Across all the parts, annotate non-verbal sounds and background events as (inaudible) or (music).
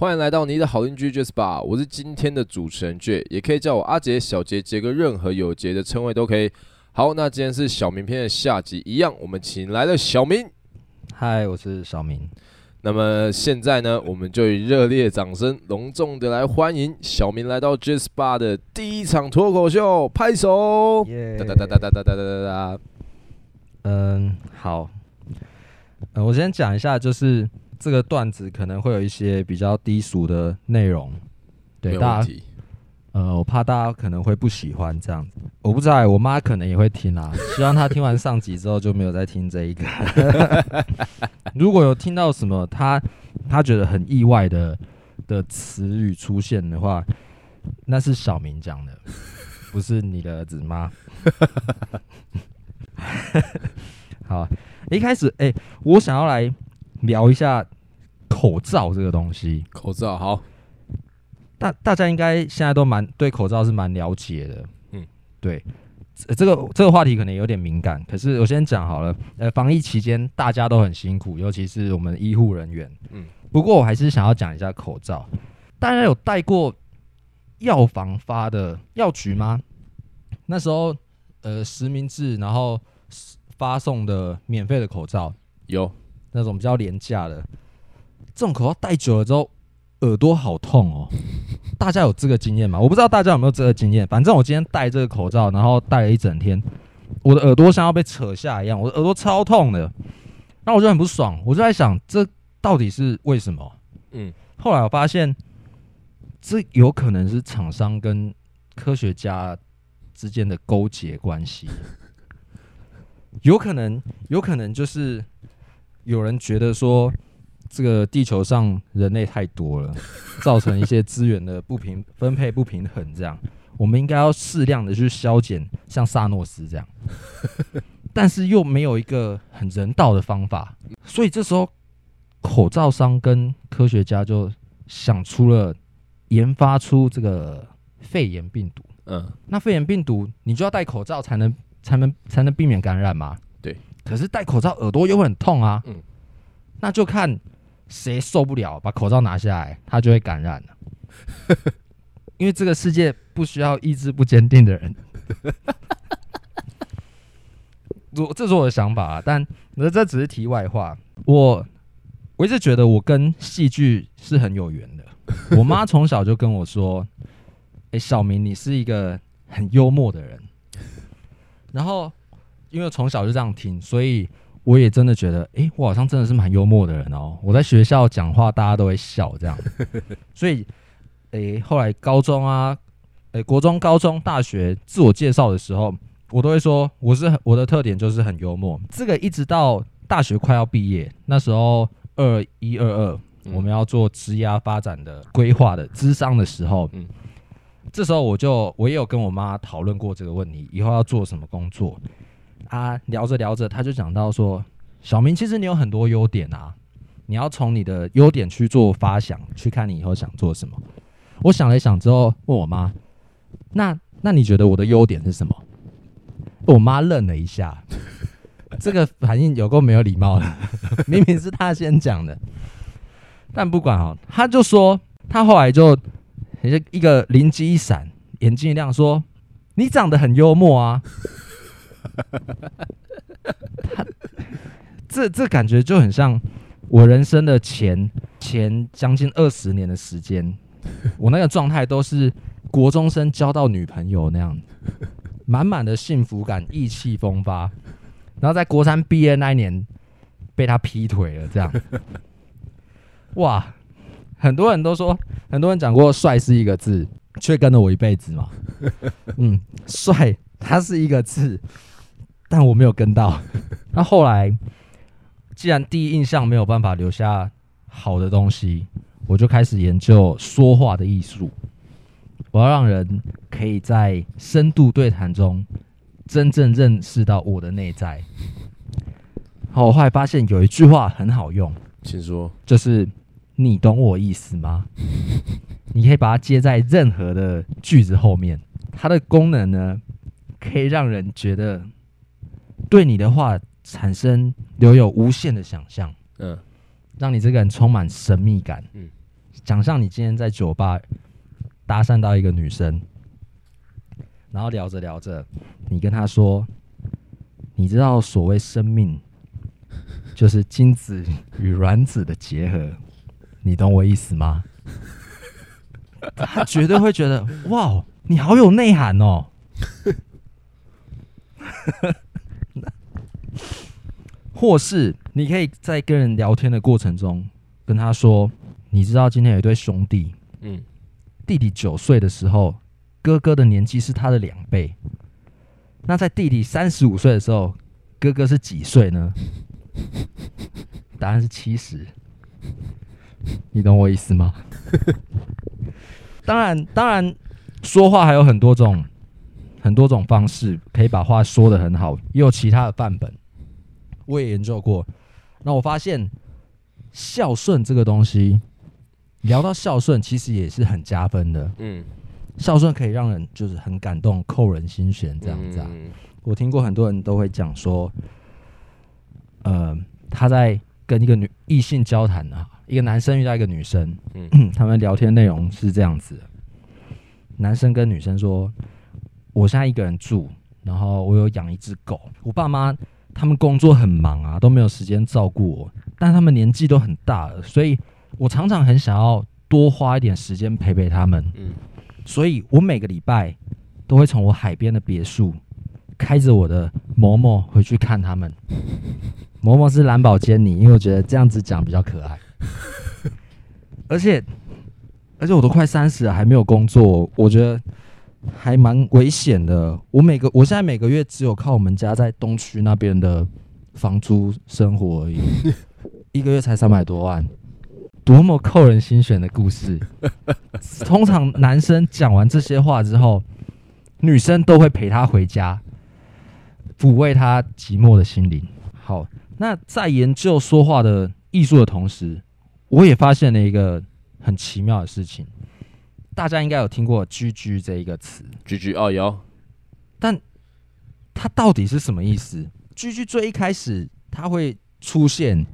欢迎来到你的好邻居杰斯霸，我是今天的主持人 J，，也可以叫我阿杰、小杰、杰哥，任何有杰的称谓都可以。好，那今天是小明篇的下集，一样，我们请来了小明。嗨，我是小明。那么现在呢，我们就以热烈掌声，隆重的来欢迎小明来到杰斯霸的第一场脱口秀，拍手！哒哒哒哒哒哒哒哒哒。嗯，好。呃，我先讲一下，就是这个段子可能会有一些比较低俗的内容，对大家。呃，我怕大家可能会不喜欢这样子。我不知道，我妈可能也会听啊。(laughs) 希望她听完上集之后就没有再听这一个。(laughs) 如果有听到什么她她觉得很意外的的词语出现的话，那是小明讲的，(laughs) 不是你的儿子吗？好，一开始哎、欸，我想要来聊一下口罩这个东西。口罩好。大大家应该现在都蛮对口罩是蛮了解的，嗯，对，这个这个话题可能有点敏感，可是我先讲好了，呃，防疫期间大家都很辛苦，尤其是我们医护人员，嗯，不过我还是想要讲一下口罩，大家有戴过药房发的药局吗？那时候呃实名制，然后发送的免费的口罩，有那种比较廉价的，这种口罩戴久了之后。耳朵好痛哦！(laughs) 大家有这个经验吗？我不知道大家有没有这个经验。反正我今天戴这个口罩，然后戴了一整天，我的耳朵像要被扯下一样，我的耳朵超痛的。那我就很不爽，我就在想，这到底是为什么？嗯，后来我发现，这有可能是厂商跟科学家之间的勾结关系，(laughs) 有可能，有可能就是有人觉得说。这个地球上人类太多了，(laughs) 造成一些资源的不平分配不平衡。这样，我们应该要适量的去削减，像萨诺斯这样，(laughs) 但是又没有一个很人道的方法。所以这时候，口罩商跟科学家就想出了研发出这个肺炎病毒。嗯，那肺炎病毒你就要戴口罩才能才能才能避免感染吗？对。可是戴口罩耳朵又会很痛啊。嗯，那就看。谁受不了，把口罩拿下来，他就会感染了。(laughs) 因为这个世界不需要意志不坚定的人。(laughs) 我这是我的想法啊，但那这只是题外话。我我一直觉得我跟戏剧是很有缘的。(laughs) 我妈从小就跟我说：“哎，小明，你是一个很幽默的人。”然后因为从小就这样听，所以。我也真的觉得，哎、欸，我好像真的是蛮幽默的人哦。我在学校讲话，大家都会笑这样。(laughs) 所以，哎、欸，后来高中啊，哎、欸，国中、高中、大学自我介绍的时候，我都会说我是我的特点就是很幽默。这个一直到大学快要毕业那时候，二一二二，我们要做职涯发展的规划的智商的时候，嗯，这时候我就我也有跟我妈讨论过这个问题，以后要做什么工作。他聊着聊着，他就讲到说：“小明，其实你有很多优点啊，你要从你的优点去做发想，去看你以后想做什么。”我想了想之后，问我妈：“那那你觉得我的优点是什么？”我妈愣了一下，这个反应有够没有礼貌的，明明是他先讲的。但不管哦，他就说他后来就一个灵机一闪，眼睛一亮，说：“你长得很幽默啊。” (laughs) 这这感觉就很像我人生的前前将近二十年的时间，我那个状态都是国中生交到女朋友那样，满满的幸福感，意气风发。然后在国三毕业那一年被他劈腿了，这样。哇，很多人都说，很多人讲过“帅”是一个字，却跟了我一辈子嘛。嗯，帅，它是一个字。但我没有跟到，(laughs) 那后来既然第一印象没有办法留下好的东西，我就开始研究说话的艺术。我要让人可以在深度对谈中真正认识到我的内在。好，我后来发现有一句话很好用，请说，就是你懂我意思吗？你可以把它接在任何的句子后面，它的功能呢，可以让人觉得。对你的话产生留有无限的想象，嗯，让你这个人充满神秘感，嗯，想象你今天在酒吧搭讪到一个女生，然后聊着聊着，你跟她说：“你知道所谓生命就是精子与卵子的结合，(laughs) 你懂我意思吗？” (laughs) 他绝对会觉得：“哇，你好有内涵哦。” (laughs) (laughs) 或是你可以在跟人聊天的过程中跟他说：“你知道今天有一对兄弟，嗯，弟弟九岁的时候，哥哥的年纪是他的两倍。那在弟弟三十五岁的时候，哥哥是几岁呢？答案是七十。你懂我意思吗？当然，当然，说话还有很多种，很多种方式可以把话说得很好，也有其他的范本。”我也研究过，那我发现孝顺这个东西，聊到孝顺其实也是很加分的。嗯，孝顺可以让人就是很感动，扣人心弦这样子啊。嗯、我听过很多人都会讲说，呃，他在跟一个女异性交谈啊，一个男生遇到一个女生，嗯，(clears throat) 他们聊天内容是这样子的：男生跟女生说，我现在一个人住，然后我有养一只狗，我爸妈。他们工作很忙啊，都没有时间照顾我。但他们年纪都很大了，所以我常常很想要多花一点时间陪陪他们。嗯，所以我每个礼拜都会从我海边的别墅开着我的某某回去看他们。(laughs) 某某是蓝宝坚尼，因为我觉得这样子讲比较可爱。(laughs) 而且，而且我都快三十了，还没有工作，我觉得。还蛮危险的。我每个我现在每个月只有靠我们家在东区那边的房租生活而已，(laughs) 一个月才三百多万，多么扣人心弦的故事。通常男生讲完这些话之后，女生都会陪他回家，抚慰他寂寞的心灵。好，那在研究说话的艺术的同时，我也发现了一个很奇妙的事情。大家应该有听过 “GG” 这一个词，“GG” 哦有，但它到底是什么意思？“GG” 最一开始它会出现，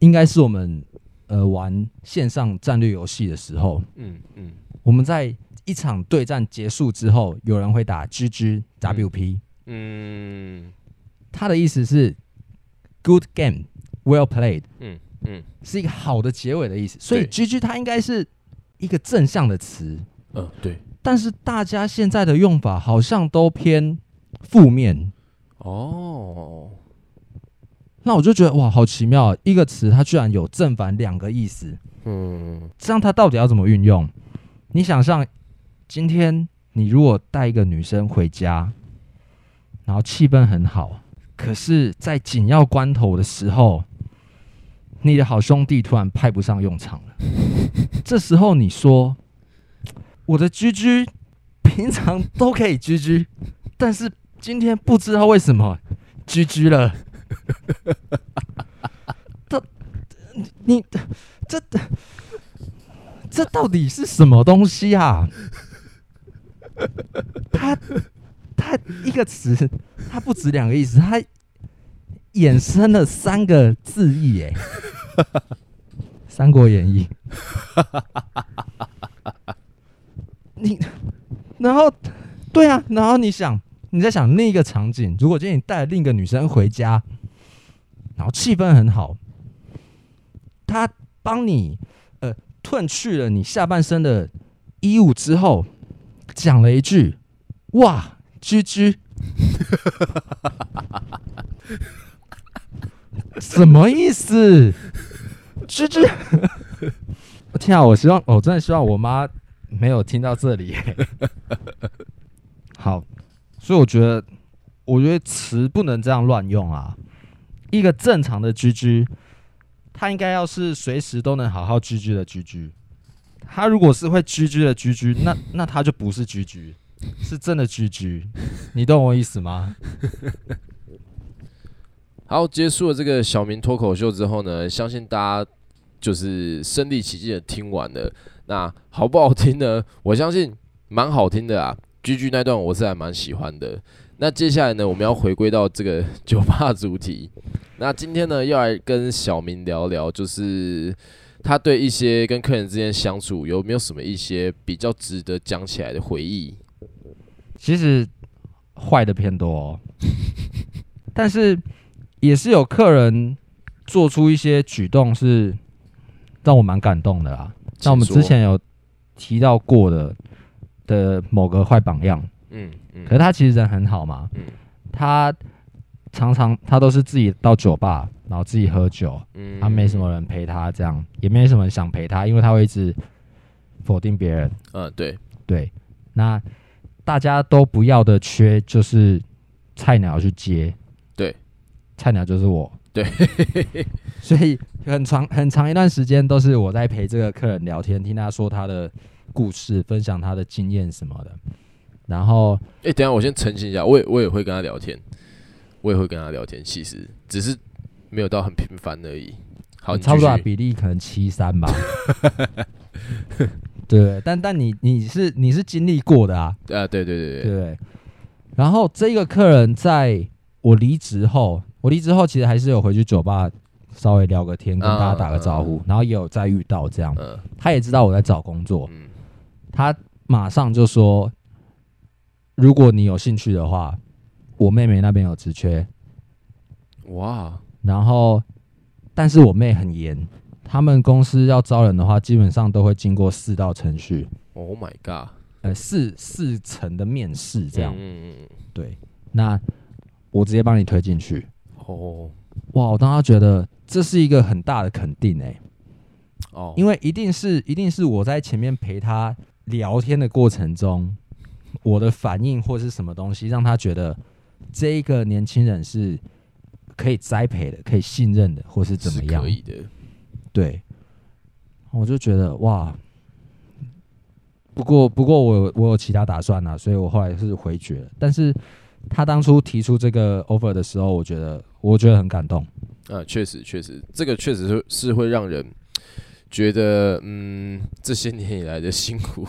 应该是我们呃玩线上战略游戏的时候，嗯嗯，我们在一场对战结束之后，有人会打 “GG WP”，嗯，它的意思是 “Good game, well played”，嗯嗯，是一个好的结尾的意思，所以 “GG” 它应该是。一个正向的词，嗯，对。但是大家现在的用法好像都偏负面哦。那我就觉得哇，好奇妙！一个词它居然有正反两个意思。嗯，这样它到底要怎么运用？你想象今天你如果带一个女生回家，然后气氛很好，可是，在紧要关头的时候，你的好兄弟突然派不上用场了。(laughs) 这时候你说，我的居居平常都可以居居但是今天不知道为什么居居了。(laughs) 这你这这到底是什么东西啊？他他一个词，它不止两个意思，它衍生了三个字义，哎。《(laughs) 三国演义》，(laughs) 你，然后，对啊，然后你想，你在想那个场景，如果今天你带另一个女生回家，然后气氛很好，他帮你呃褪去了你下半身的衣物之后，讲了一句：“哇居居 (laughs) 什么意思？”吱吱，(laughs) 天啊！我希望，我真的希望我妈没有听到这里。(laughs) 好，所以我觉得，我觉得词不能这样乱用啊。一个正常的居居他应该要是随时都能好好居居的居居。他如果是会居居的居居那那他就不是居居是真的居居。你懂我意思吗？好，结束了这个小明脱口秀之后呢，相信大家就是身临其境的听完了。那好不好听呢？我相信蛮好听的啊。GG 那段我是还蛮喜欢的。那接下来呢，我们要回归到这个酒吧主题。那今天呢，要来跟小明聊聊，就是他对一些跟客人之间相处有没有什么一些比较值得讲起来的回忆？其实坏的偏多，(laughs) 但是也是有客人做出一些举动是让我蛮感动的啦。像我们之前有提到过的的某个坏榜样，嗯，嗯，可是他其实人很好嘛，嗯，他常常他都是自己到酒吧。然后自己喝酒，嗯，他没什么人陪他，这样也没什么人想陪他，因为他会一直否定别人。嗯，对。对，那大家都不要的缺就是菜鸟去接，对，菜鸟就是我，对，(laughs) 所以很长很长一段时间都是我在陪这个客人聊天，听他说他的故事，分享他的经验什么的。然后，哎，等下我先澄清一下，我也我也会跟他聊天，我也会跟他聊天，其实只是。没有到很频繁而已，好，差不多比例可能七三吧。(laughs) 对，但但你你是你是经历过的啊？啊，对对对对对。然后这个客人在我离职后，我离职后其实还是有回去酒吧稍微聊个天，跟大家打个招呼，然后也有再遇到这样。他也知道我在找工作，他马上就说：“如果你有兴趣的话，我妹妹那边有职缺。”哇！然后，但是我妹很严，他们公司要招人的话，基本上都会经过四道程序。Oh my god！呃，四四层的面试这样。嗯嗯对，那我直接帮你推进去。哦、oh.，哇！我当时觉得这是一个很大的肯定哎。哦、oh.。因为一定是一定是我在前面陪他聊天的过程中，我的反应或是什么东西，让他觉得这一个年轻人是。可以栽培的，可以信任的，或是怎么样？可以的。对，我就觉得哇。不过，不过我我有其他打算啊，所以我后来是回绝了。但是他当初提出这个 offer 的时候，我觉得我觉得很感动。啊，确实确实，这个确实是是会让人觉得，嗯，这些年以来的辛苦，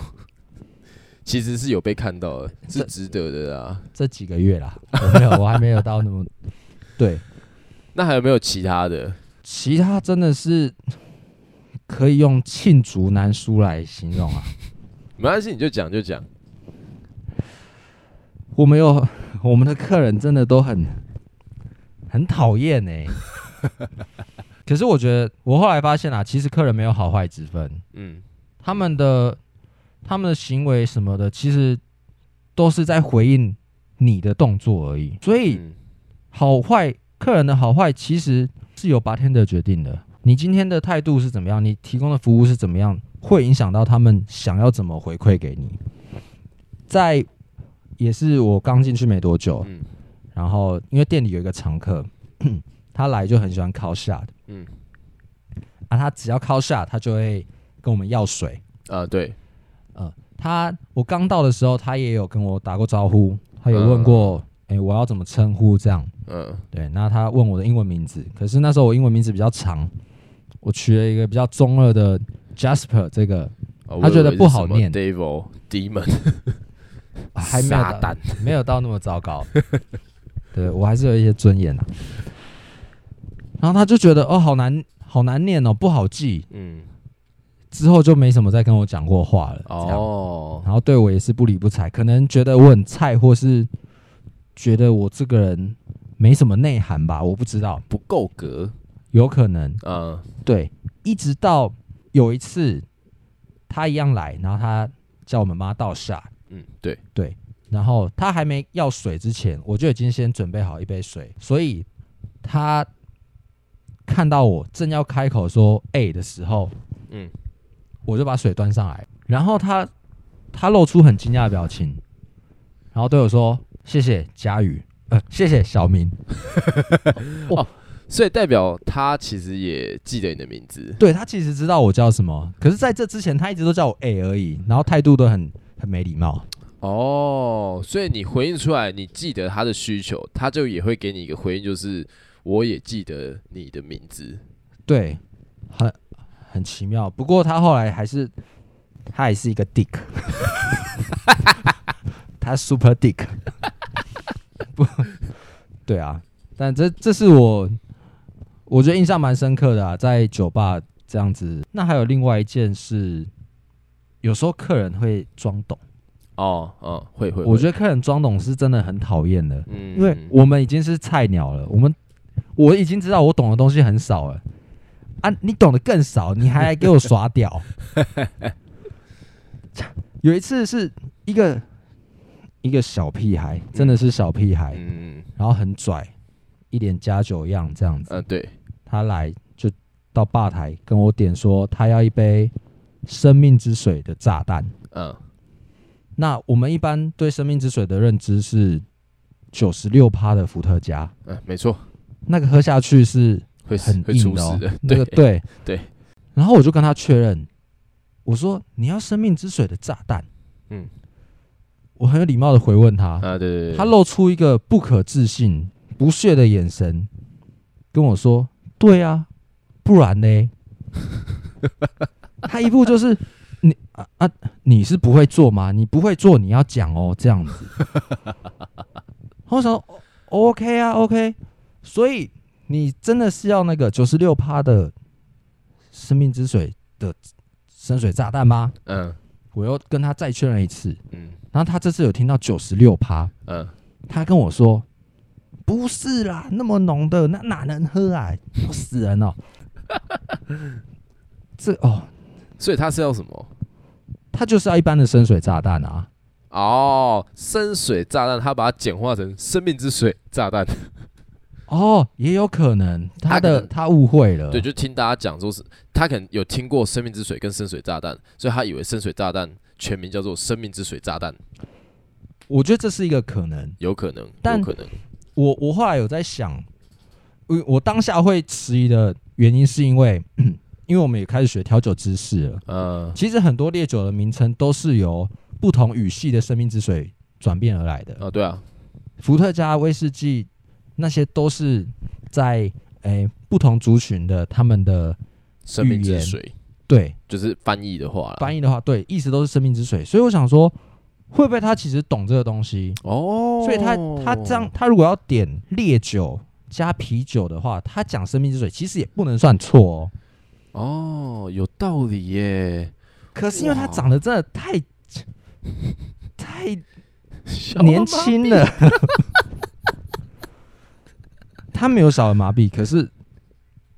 其实是有被看到的，是值得的啊。这几个月啦，我没有，(laughs) 我还没有到那么对。那还有没有其他的？其他真的是可以用罄竹难书来形容啊！(laughs) 没关系，你就讲就讲。我们有我们的客人真的都很很讨厌呢。(laughs) 可是我觉得，我后来发现啊，其实客人没有好坏之分。嗯，他们的他们的行为什么的，其实都是在回应你的动作而已。所以好坏。客人的好坏其实是由 bartender 决定的。你今天的态度是怎么样？你提供的服务是怎么样？会影响到他们想要怎么回馈给你。在也是我刚进去没多久，嗯，然后因为店里有一个常客，(clears throat) 他来就很喜欢 call shot，嗯，啊，他只要 call shot，他就会跟我们要水。啊，对，呃，他我刚到的时候，他也有跟我打过招呼，他有问过。哎、欸，我要怎么称呼？这样，嗯，对。那他问我的英文名字，可是那时候我英文名字比较长，我取了一个比较中二的 Jasper，这个、哦、他觉得不好念。Devil Demon，还没有到，没有到那么糟糕。(laughs) 对，我还是有一些尊严啊。然后他就觉得哦，好难，好难念哦，不好记。嗯。之后就没什么再跟我讲过话了。哦。然后对我也是不理不睬，可能觉得我很菜，或是。觉得我这个人没什么内涵吧，我不知道，不够格，有可能。嗯，对。一直到有一次，他一样来，然后他叫我们帮他倒下。嗯，对对。然后他还没要水之前，我就已经先准备好一杯水，所以他看到我正要开口说“哎”的时候，嗯，我就把水端上来，然后他他露出很惊讶的表情，然后对我说。谢谢佳宇，呃，谢谢小明。(laughs) 哦，所以代表他其实也记得你的名字。对，他其实知道我叫什么，可是在这之前他一直都叫我 A 而已，然后态度都很很没礼貌。哦，所以你回应出来，你记得他的需求，他就也会给你一个回应，就是我也记得你的名字。对，很很奇妙。不过他后来还是，他还是一个 Dick。(laughs) 他 Super Dick。(laughs) 不，对啊，但这这是我我觉得印象蛮深刻的啊，在酒吧这样子。那还有另外一件事，有时候客人会装懂。哦，哦，会会。我觉得客人装懂是真的很讨厌的，嗯，因为我们已经是菜鸟了，我们我已经知道我懂的东西很少了啊，你懂得更少，你还来给我耍屌。(laughs) 有一次是一个一个小屁孩，真的是小屁孩，嗯，然后很拽，一脸加酒样这样子。嗯，对，他来就到吧台跟我点说，他要一杯生命之水的炸弹。嗯。那我们一般对生命之水的认知是九十六趴的伏特加，嗯，没错，那个喝下去是会很硬的，哦，的，那个对对。然后我就跟他确认，我说你要生命之水的炸弹，嗯，我很有礼貌的回问他，啊，对对对，他露出一个不可置信、不屑的眼神，跟我说，对啊，不然呢？(laughs) (laughs) 他一步就是。你啊啊！你是不会做吗？你不会做，你要讲哦，这样子。(laughs) 我想说，OK 啊，OK。所以你真的是要那个九十六趴的生命之水的深水炸弹吗？嗯，我又跟他再确认一次。嗯，然后他这次有听到九十六趴。嗯，他跟我说，不是啦，那么浓的那哪能喝啊？要死人哦！(laughs) 这哦，所以他是要什么？它就是要一般的深水炸弹啊！哦，深水炸弹，他把它简化成生命之水炸弹。哦，也有可能他的他误会了。对，就听大家讲说是，他可能有听过生命之水跟深水炸弹，所以他以为深水炸弹全名叫做生命之水炸弹。我觉得这是一个可能，有可能，但有可能。我我后来有在想，我我当下会迟疑的原因是因为。因为我们也开始学调酒知识了，嗯，其实很多烈酒的名称都是由不同语系的生命之水转变而来的。哦，对啊，伏特加、威士忌那些都是在诶不同族群的他们的生命之水，对，就是翻译的话，翻译的话，对，意思都是生命之水。所以我想说，会不会他其实懂这个东西？哦，所以他他这样，他如果要点烈酒加啤酒的话，他讲生命之水其实也不能算错哦。哦，有道理耶。可是因为他长得真的太太年轻了，(laughs) 他没有小儿麻痹，可是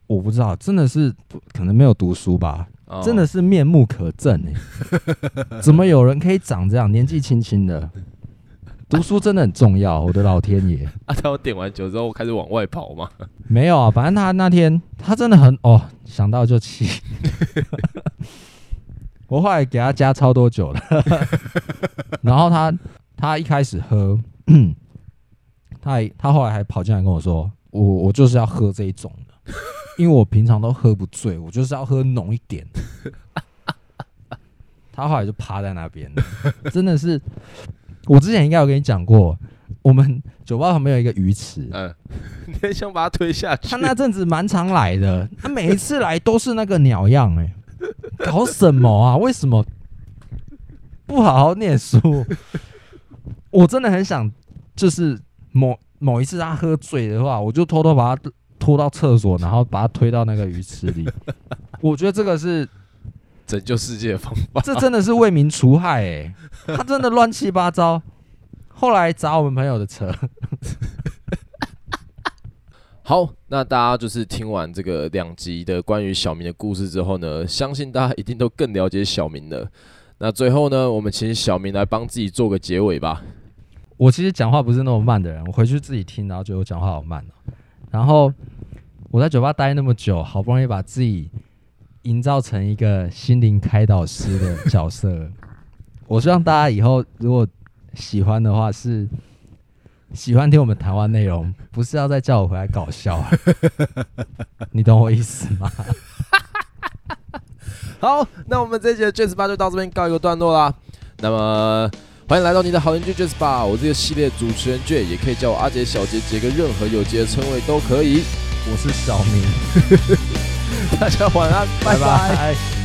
我不知道，真的是可能没有读书吧，哦、真的是面目可憎哎！(laughs) 怎么有人可以长这样，年纪轻轻的？(laughs) 读书真的很重要，我的老天爷！(laughs) 啊，他我点完酒之后开始往外跑吗？没有啊，反正他那天他真的很哦，想到就气。(laughs) 我后来给他加超多酒了，然后他他一开始喝，(clears throat) 他还他后来还跑进来跟我说：“我我就是要喝这一种的，因为我平常都喝不醉，我就是要喝浓一点。”他后来就趴在那边，真的是。我之前应该有跟你讲过，我们酒吧旁边有一个鱼池，嗯，(laughs) 你很想把他推下去。他那阵子蛮常来的，他每一次来都是那个鸟样，哎，搞什么啊？为什么不好好念书？我真的很想，就是某某一次他喝醉的话，我就偷偷把他拖到厕所，然后把他推到那个鱼池里。我觉得这个是。拯救世界的方法，这真的是为民除害哎！他真的乱七八糟，后来砸我们朋友的车。(laughs) 好，那大家就是听完这个两集的关于小明的故事之后呢，相信大家一定都更了解小明了。那最后呢，我们请小明来帮自己做个结尾吧。我其实讲话不是那么慢的人，我回去自己听，然后觉得我讲话好慢哦。然后我在酒吧待那么久，好不容易把自己。营造成一个心灵开导师的角色，(laughs) 我希望大家以后如果喜欢的话，是喜欢听我们谈话内容，不是要再叫我回来搞笑，(laughs) 你懂我意思吗？(laughs) 好，那我们这一集的 Jazz Bar 就到这边告一个段落啦。那么欢迎来到你的好邻居 Jazz Bar，我这个系列主持人 J，也可以叫我阿杰、小杰、杰哥，任何有杰的称谓都可以。我是小明。大家晚安，拜拜。拜拜。